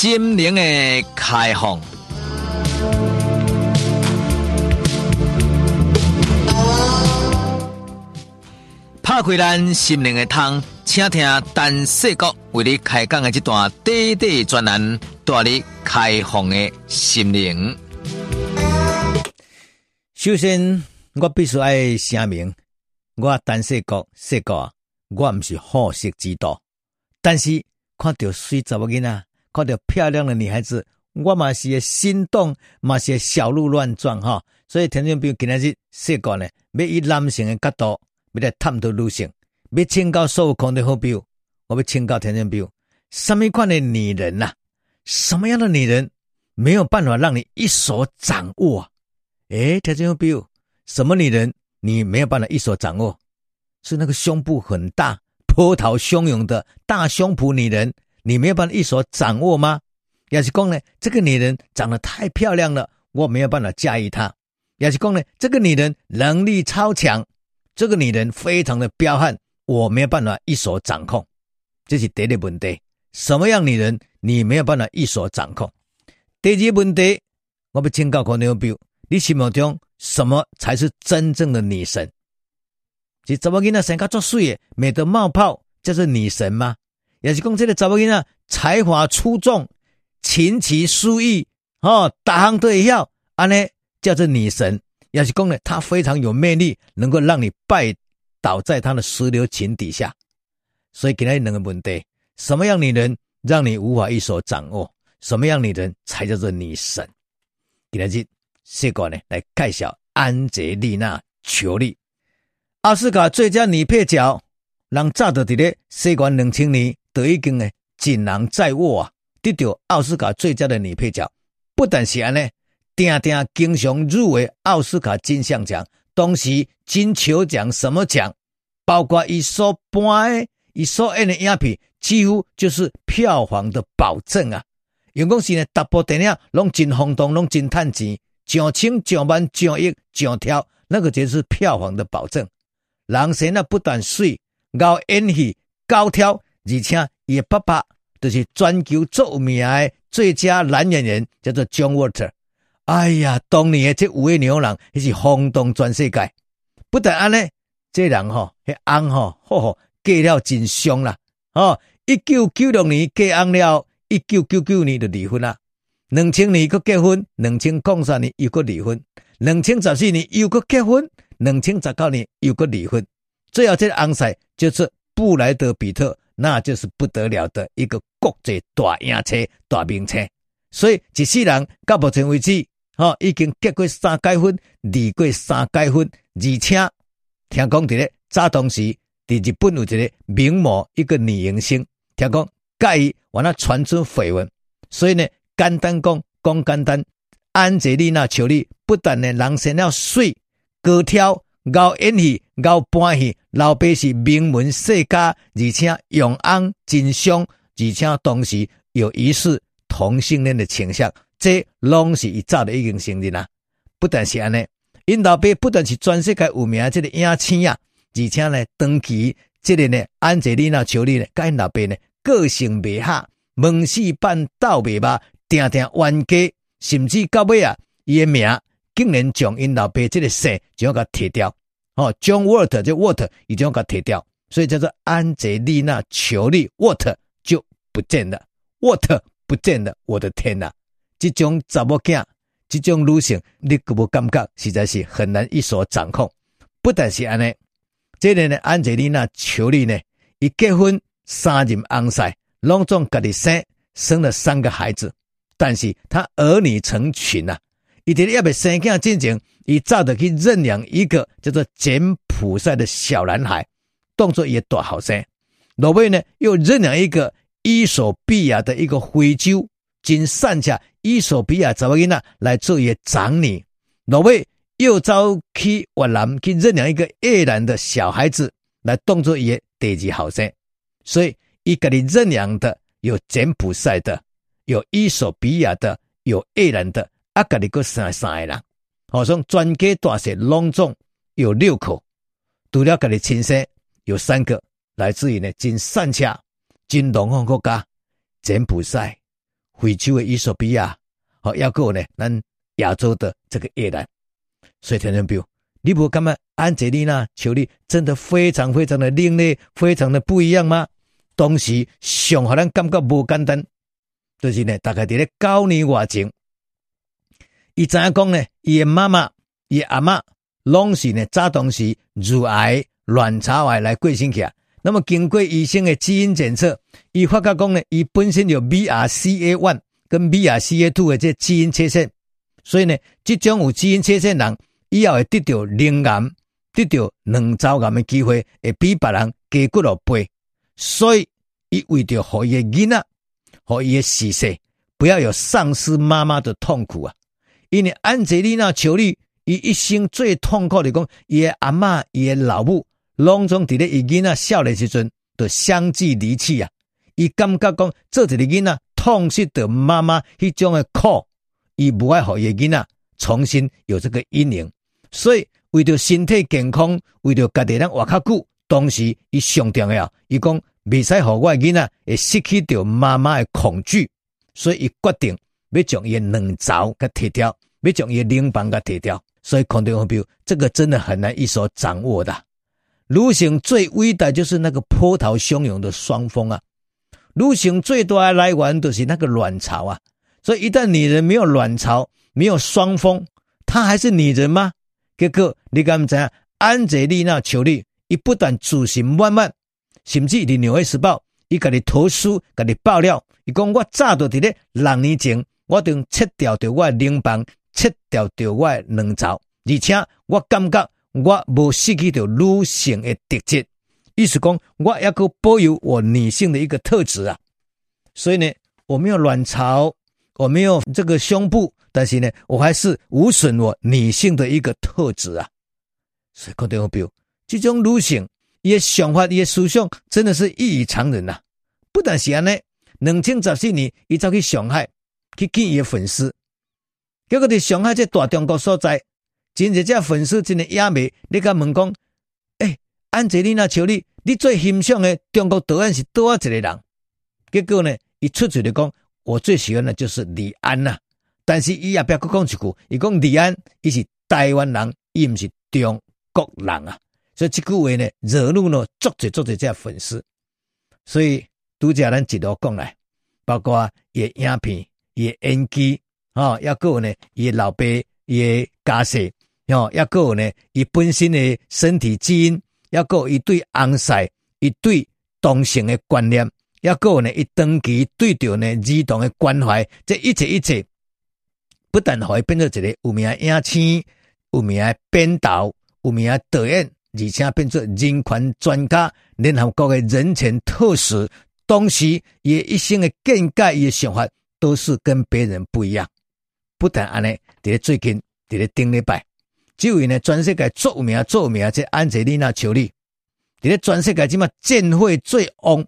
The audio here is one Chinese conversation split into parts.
心灵的开放。拍开咱心灵的窗，请听陈世国为你开讲的这段短短专栏，带你开放的心灵。首先，我必须爱声明，我陈世国世国，我唔是好色之徒，但是看到水查某囡仔，看到漂亮的女孩子，我嘛是心动，嘛是小鹿乱撞哈。所以听众朋友，今日是世国呢，要以男性的角度。要来探讨女性，要请教孙悟空的好朋友，我要请教听众朋友，什么款的女人呐、什么样的女人没有办法让你一手掌握？诶，听众朋友，什么女人你没有办法一手掌握？是那个胸部很大、波涛汹涌的大胸脯女人，你没有办法一手掌握吗？也是讲呢，这个女人长得太漂亮了，我没有办法驾驭她。也是讲呢，这个女人能力超强。这个女人非常的彪悍，我没有办法一手掌控，这是第一个问题。什么样女人你没有办法一手掌控？第二个问题，我要请教观众朋友，你心目中什么才是真正的女神？是查某囡仔身高足水，美得冒泡，叫做女神吗？也是讲这个查某囡仔才华出众，琴棋书艺哦，大行都会晓，安呢叫做女神。也是讲呢，她非常有魅力，能够让你拜倒在她的石榴裙底下。所以给他两个问题：什么样女人让你无法一手掌握？什么样女人才叫做女神？给他去这个呢来介绍安洁莉娜·裘莉，奥斯卡最佳女配角，人早到的咧，西元两千年都已经呢锦囊在握啊，得到奥斯卡最佳的女配角，不但是安尼。定定经常入围奥斯卡金像奖，东西金球奖什么奖，包括一所播一所演的影片，几乎就是票房的保证啊！员工是呢，大部电影拢真轰动，拢真趁钱，上千、上万、上亿、上跳，那个就是票房的保证。人生啊，不但水，高演戏、高挑，而且也爸爸就是全球著名的最佳男演员，叫做 John Walter。哎呀，当年的这五位牛郎，那是轰动全世界。不但安呢，这人吼，迄翁吼，吼吼，嫁了真凶啦。哦，一九九六年嫁翁了，一九九九年就离婚啦。两千年搁结婚，两千零三年又搁离婚，两千十四年又搁结婚，两千十九年又搁离婚。最后这个翁婿就是布莱德彼特，那就是不得了的一个国际大影车、大名车。所以一世人到目前为止。哦，已经结过三届婚，离过三届婚，而且听讲伫咧，早当时伫日本有一个名模，一个女明星，听讲介意往那传出绯闻，所以呢，简单讲讲简单，安吉丽娜·裘莉不但呢人生了水，高挑，高演戏，高扮戏，老爸是名门世家，而且用翁真凶，而且同时有疑似同性恋的倾向。这拢是伊早的已经承认啦，不但是安尼，因老爸不但是全世界有名的这个影星啊，而且呢，长期这个呢，安洁莉娜·裘丽呢，跟因老爸呢，个性袂合，门四办斗袂捌，定定冤家，甚至到尾啊，伊的名竟然将因老爸这个姓就要甲摕掉，哦，John Walter 就 Walter 已经要甲摕掉，所以叫做安洁莉娜·裘莉 Walter 就不见了 water 不见了，我的天呐！这种查某囝，这种女性，你可无感觉实在是很难一手掌控。不但是安尼，这个呢，安洁莉娜·裘莉呢，一结婚三任翁婿，拢总家己生，生了三个孩子。但是她儿女成群啊，伊在要不生囝之前，伊早就去认养一个叫做柬埔寨的小男孩，动作也多好生。落尾呢，又认养一个伊索比亚的一个非洲，仅剩下。伊索比亚查某囡仔来做伊长女，落尾又走去越南去认养一个越南的小孩子来当作伊第二后生，所以伊家己认养的有柬埔寨的，有伊索比亚的，有越南的，啊家己搁生三个人，好像全家大小拢总有六口，除了家己亲生有三个，来自于呢真善巧、真东方国家柬埔寨。非洲的伊索比亚，好，要够呢，咱亚洲的这个越南。所以听众朋友，你不感觉安吉丽娜·裘丽真的非常非常的另类，非常的不一样吗？当时上让咱感觉无简单，就是呢，大概伫咧九年外前，伊知影讲呢，伊诶妈妈、伊阿嬷拢是呢早当时乳癌、卵巢癌来过身去啊。那么经过医生的基因检测，伊发觉讲呢，伊本身有 BRCA one 跟 BRCA two 的这基因缺陷，所以呢，即种有基因缺陷人，以后会得到灵癌、得到卵巢癌的机会，会比别人加几落倍。所以，伊为着予伊的囡仔，予伊的事实，不要有丧失妈妈的痛苦啊！因为安吉丽娜·裘丽，伊一生最痛苦的讲，伊的阿嬷，伊的老母。拢总伫咧伊囡仔少年时阵，就相继离去啊！伊感觉讲做一个囡仔，痛失着妈妈迄种的苦，伊无爱互伊囡仔重新有这个阴影，所以为着身体健康，为着家己人活较久，当时伊上重要，伊讲未使互我囡仔会失去着妈妈的恐惧，所以伊决定要将伊卵巢给摕掉，要将伊淋巴给摕掉，所以看到没有？这个真的很难一手掌握的。女性最伟大就是那个波涛汹涌的双峰啊！女性最大的来源就是那个卵巢啊！所以一旦女人没有卵巢，没有双峰，她还是女人吗？结果你敢知影？安吉丽娜·裘丽，伊不但自信满满，甚至伫纽约时报，伊甲你投书，家己爆料，伊讲我早就伫咧六年前，我就切掉着我的淋巴，切掉着我的卵巢，而且我感觉。我无失去掉女性的特质，意思讲我要够保有我女性的一个特质啊。所以呢，我没有卵巢，我没有这个胸部，但是呢，我还是无损我女性的一个特质啊。所以看到没有，这种女性伊的想法、伊的思想，真的是异于常人呐、啊。不但是安尼，两千十四年，伊走去上海去见伊的粉丝，结果在上海这大中国所在。真侪只粉丝真的野迷，你甲问讲，诶、欸，安吉丽娜·裘丽，你最欣赏的中国导演是多少一个人？结果呢，伊出嘴的讲，我最喜欢的就是李安呐。但是伊也不要讲一句，伊讲李安，伊是台湾人，伊毋是中国人啊。所以这句话呢，惹怒了足侪足侪只粉丝。所以拄则咱一路讲来，包括伊的影片、伊的演技，哦，抑阁有呢，伊老爸、伊的家世。哦，抑阁有呢，伊本身的身体基因，抑阁有伊对红晒，伊对同性的观念，抑阁有呢，伊长期对着呢儿童的关怀，这一切一切，不但可以变做一个有名的影星、有名的编导、有名的导演，而且变做人权专家、联合国的人权特使，同时伊一生的见解、伊的想法，都是跟别人不一样。不但安尼，伫咧最近，伫咧顶礼拜。这位呢，全世界最有名、最有名，这安吉丽娜·裘丽，伫咧全世界即嘛战火最旺、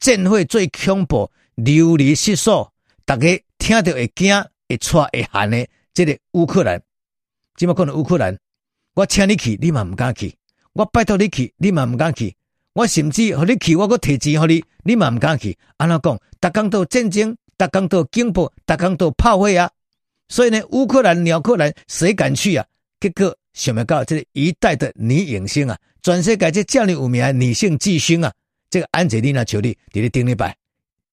战火最恐怖、流离失所，大家听到会惊、会喘、会寒的，即个乌克兰，即嘛可能乌克兰，我请你去，你嘛毋敢去；我拜托你去，你嘛毋敢去；我甚至和你去，我搁提钱互你，你嘛毋敢去。安怎讲？逐工都战争，逐工都惊怖，逐工都炮灰啊！所以呢，乌克兰、鸟克兰，谁敢去啊？结果想不到，这个一代的女影星啊，全世界这这样有名的女性巨星啊，这个安吉丽娜·裘丽，在咧顶礼拜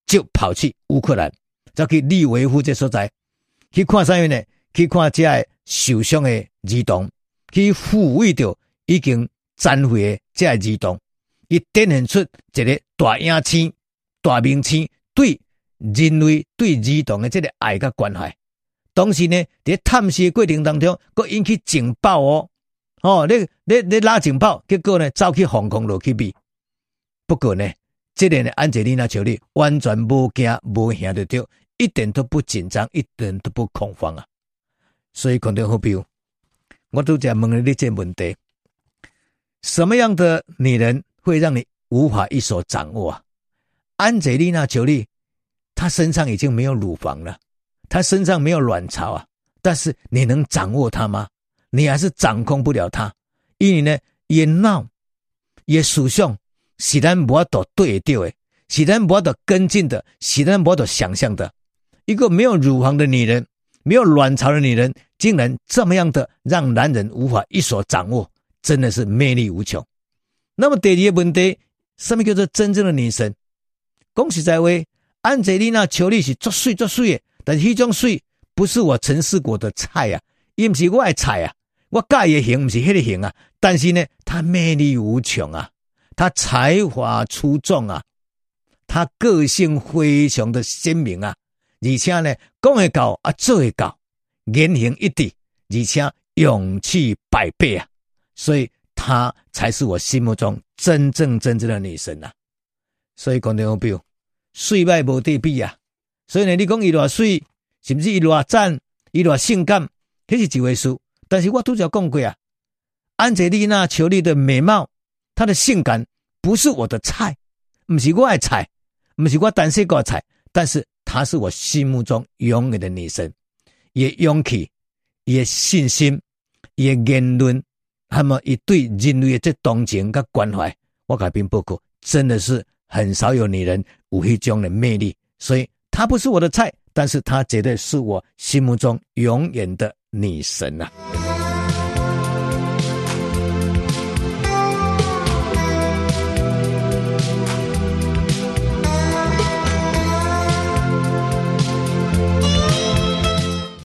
就跑去乌克兰，走去利维夫这所在，去看啥物呢？去看这个受伤的儿童，去抚慰着已经残废的这个儿童，伊展现出一个大影星、大明星对人类、对儿童的这个爱甲关怀。当时呢，在探视的过程当中，佮引起警报哦，哦，你你你拉警报，结果呢，走去防空落去避。不过呢，这个呢，安吉丽娜·乔丽完全无惊无吓的着，一点都不紧张，一点都不恐慌啊。所以肯定好比如，我都在问了你这问题：什么样的女人会让你无法一手掌握啊？安吉丽娜·乔丽，她身上已经没有乳房了。他身上没有卵巢啊，但是你能掌握他吗？你还是掌控不了他，因为呢，也闹，也属相，是咱无法度对得到的，是咱无法度跟进的，是咱无法度想象的。一个没有乳房的女人，没有卵巢的女人，竟然这么样的让男人无法一手掌握，真的是魅力无穷。那么第二个问题，什么叫做真正的女神？恭喜在位，安洁莉娜·裘莉是作祟作祟的，但是那种水不是我陈世国的菜啊，也不是我的菜啊，我介意型不是那个行啊。但是呢，她魅力无穷啊，她才华出众啊，她个性非常的鲜明啊。而且呢，讲会到啊，做会到，言行一致，而且勇气百倍啊！所以她才是我心目中真正真正的女神啊！所以讲到表，水歹无地比啊！所以呢，你讲伊偌水，甚至伊偌赞，伊偌性感，这是一回事。但是我拄则讲过啊，安吉丽娜·裘莉的美貌，她的性感，不是我的菜，不是我的菜，不是我单身个菜，但是。她是我心目中永远的女神，也勇气，也信心，也言论，那么一对人类的这同情跟关怀，我改变不过，真的是很少有女人有迄种的魅力，所以她不是我的菜，但是她绝对是我心目中永远的女神、啊。